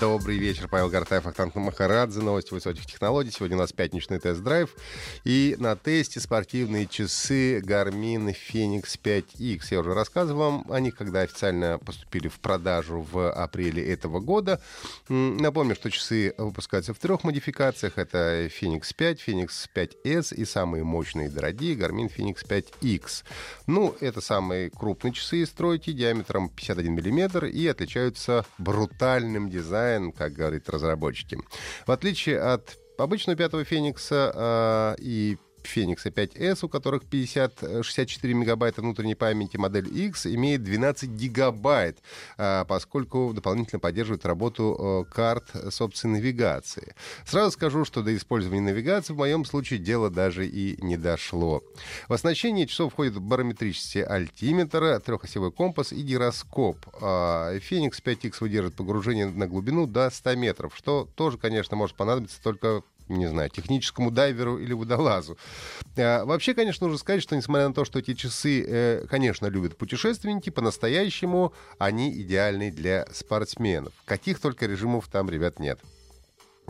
Добрый вечер, Павел Гартаев, Ахтанг Махарадзе, новости высоких технологий. Сегодня у нас пятничный тест-драйв. И на тесте спортивные часы Garmin Phoenix 5X. Я уже рассказывал вам о них, когда официально поступили в продажу в апреле этого года. Напомню, что часы выпускаются в трех модификациях. Это Phoenix 5, Phoenix 5S и самые мощные и дорогие Garmin Phoenix 5X. Ну, это самые крупные часы из тройки, диаметром 51 мм и отличаются брутальным дизайном дизайн, как говорят разработчики. В отличие от обычного пятого Феникса э, и Феникса 5S, у которых 50, 64 мегабайта внутренней памяти, модель X имеет 12 гигабайт, а, поскольку дополнительно поддерживает работу э, карт с опцией навигации. Сразу скажу, что до использования навигации в моем случае дело даже и не дошло. В оснащение часов входит барометрический альтиметр, трехосевой компас и гироскоп. Феникс 5X выдержит погружение на глубину до 100 метров, что тоже, конечно, может понадобиться только не знаю, техническому дайверу или водолазу. А, вообще, конечно, нужно сказать, что несмотря на то, что эти часы, э, конечно, любят путешественники, по-настоящему они идеальны для спортсменов. Каких только режимов там, ребят, нет.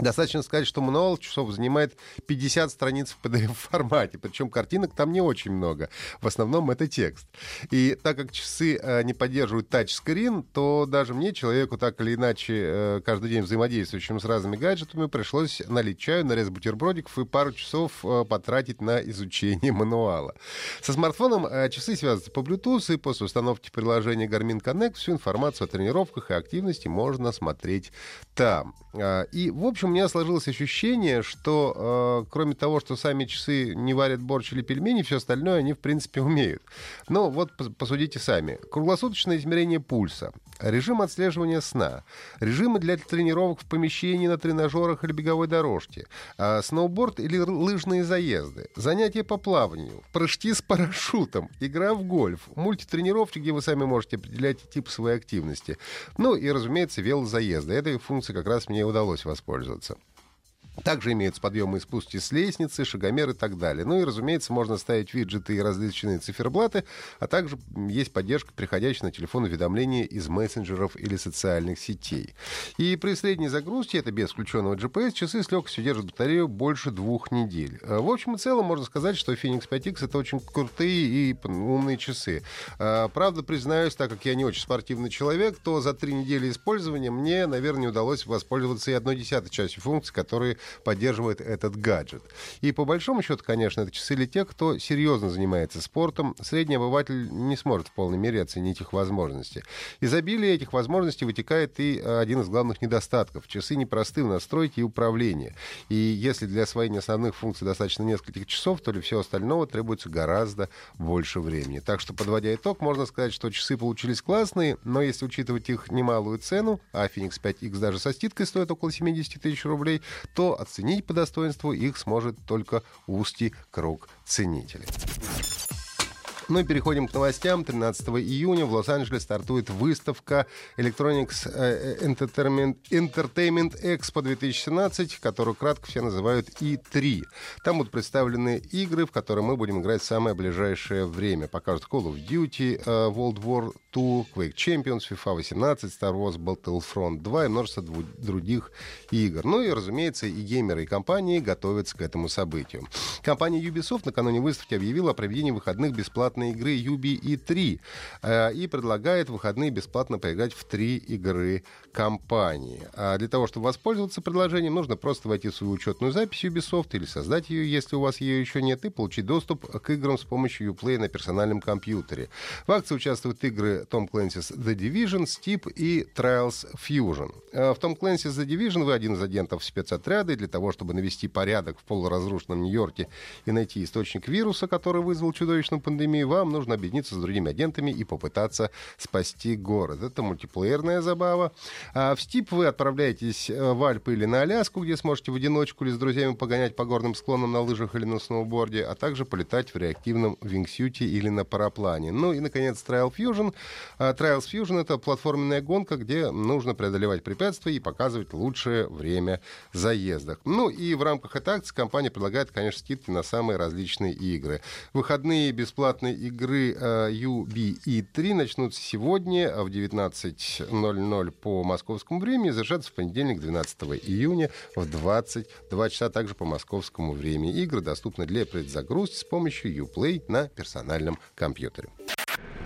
Достаточно сказать, что мануал часов занимает 50 страниц в PDF-формате, причем картинок там не очень много. В основном это текст. И так как часы э, не поддерживают тачскрин, то даже мне, человеку так или иначе э, каждый день взаимодействующим с разными гаджетами, пришлось налить чаю, нарезать бутербродиков и пару часов э, потратить на изучение мануала. Со смартфоном э, часы связываются по Bluetooth, и после установки приложения Garmin Connect всю информацию о тренировках и активности можно смотреть там. Э, и, в общем, меня сложилось ощущение, что э, кроме того, что сами часы не варят борщ или пельмени, все остальное они, в принципе, умеют. Но вот посудите сами. Круглосуточное измерение пульса, режим отслеживания сна, режимы для тренировок в помещении на тренажерах или беговой дорожке, э, сноуборд или лыжные заезды, занятия по плаванию, прыжки с парашютом, игра в гольф, мультитренировки, где вы сами можете определять тип своей активности. Ну и, разумеется, велозаезды. Этой функцией как раз мне удалось воспользоваться. Также имеются подъемы и спуски с лестницы, шагомер и так далее. Ну и, разумеется, можно ставить виджеты и различные циферблаты, а также есть поддержка, приходящая на телефон уведомления из мессенджеров или социальных сетей. И при средней загрузке, это без включенного GPS, часы с легкостью держат батарею больше двух недель. Э, в общем и целом можно сказать, что Phoenix 5X это очень крутые и умные часы. Э, правда, признаюсь, так как я не очень спортивный человек, то за три недели использования мне, наверное, удалось воспользоваться и одной десятой частью функций, которые поддерживает этот гаджет. И по большому счету, конечно, это часы для тех, кто серьезно занимается спортом. Средний обыватель не сможет в полной мере оценить их возможности. Изобилие этих возможностей вытекает и один из главных недостатков. Часы непросты в настройке и управлении. И если для освоения основных функций достаточно нескольких часов, то для всего остального требуется гораздо больше времени. Так что, подводя итог, можно сказать, что часы получились классные, но если учитывать их немалую цену, а Phoenix 5X даже со скидкой стоит около 70 тысяч рублей, то оценить по достоинству их сможет только узкий круг ценителей. Ну и переходим к новостям. 13 июня в Лос-Анджелесе стартует выставка Electronics э, Entertainment, Entertainment Expo 2017, которую кратко все называют E3. Там будут представлены игры, в которые мы будем играть в самое ближайшее время. Покажут Call of Duty, э, World War II, Quake Champions, FIFA 18, Star Wars Battlefront 2 и множество других игр. Ну и, разумеется, и геймеры, и компании готовятся к этому событию. Компания Ubisoft накануне выставки объявила о проведении выходных бесплатной игры Юби и 3 э, и предлагает выходные бесплатно поиграть в три игры компании. А для того, чтобы воспользоваться предложением, нужно просто войти в свою учетную запись Ubisoft или создать ее, если у вас ее еще нет, и получить доступ к играм с помощью Uplay на персональном компьютере. В акции участвуют игры игры Tom Clancy's The Division, Steep и Trials Fusion. Э, в Tom Clancy's The Division вы один из агентов спецотряда, и для того, чтобы навести порядок в полуразрушенном Нью-Йорке и найти источник вируса, который вызвал чудовищную пандемию, вам нужно объединиться с другими агентами и попытаться спасти город. Это мультиплеерная забава. А в Steep вы отправляетесь э, в Альпы или на Аляску, где сможете в одиночку или с друзьями погонять по горным склонам на лыжах или на сноуборде, а также полетать в реактивном вингсюте или на параплане. Ну и, наконец, Trial Fusion. А, Trials Fusion — это платформенная гонка, где нужно преодолевать препятствия и показывать лучшее время заездах. Ну и в рамках этой акции компания предлагает, конечно, скидки на самые различные игры. Выходные бесплатные игры UBE3 начнутся сегодня в 19.00 по московскому времени и завершатся в понедельник, 12 июня в 22 часа также по московскому времени. Игры доступны для предзагрузки с помощью Uplay на персональном компьютере.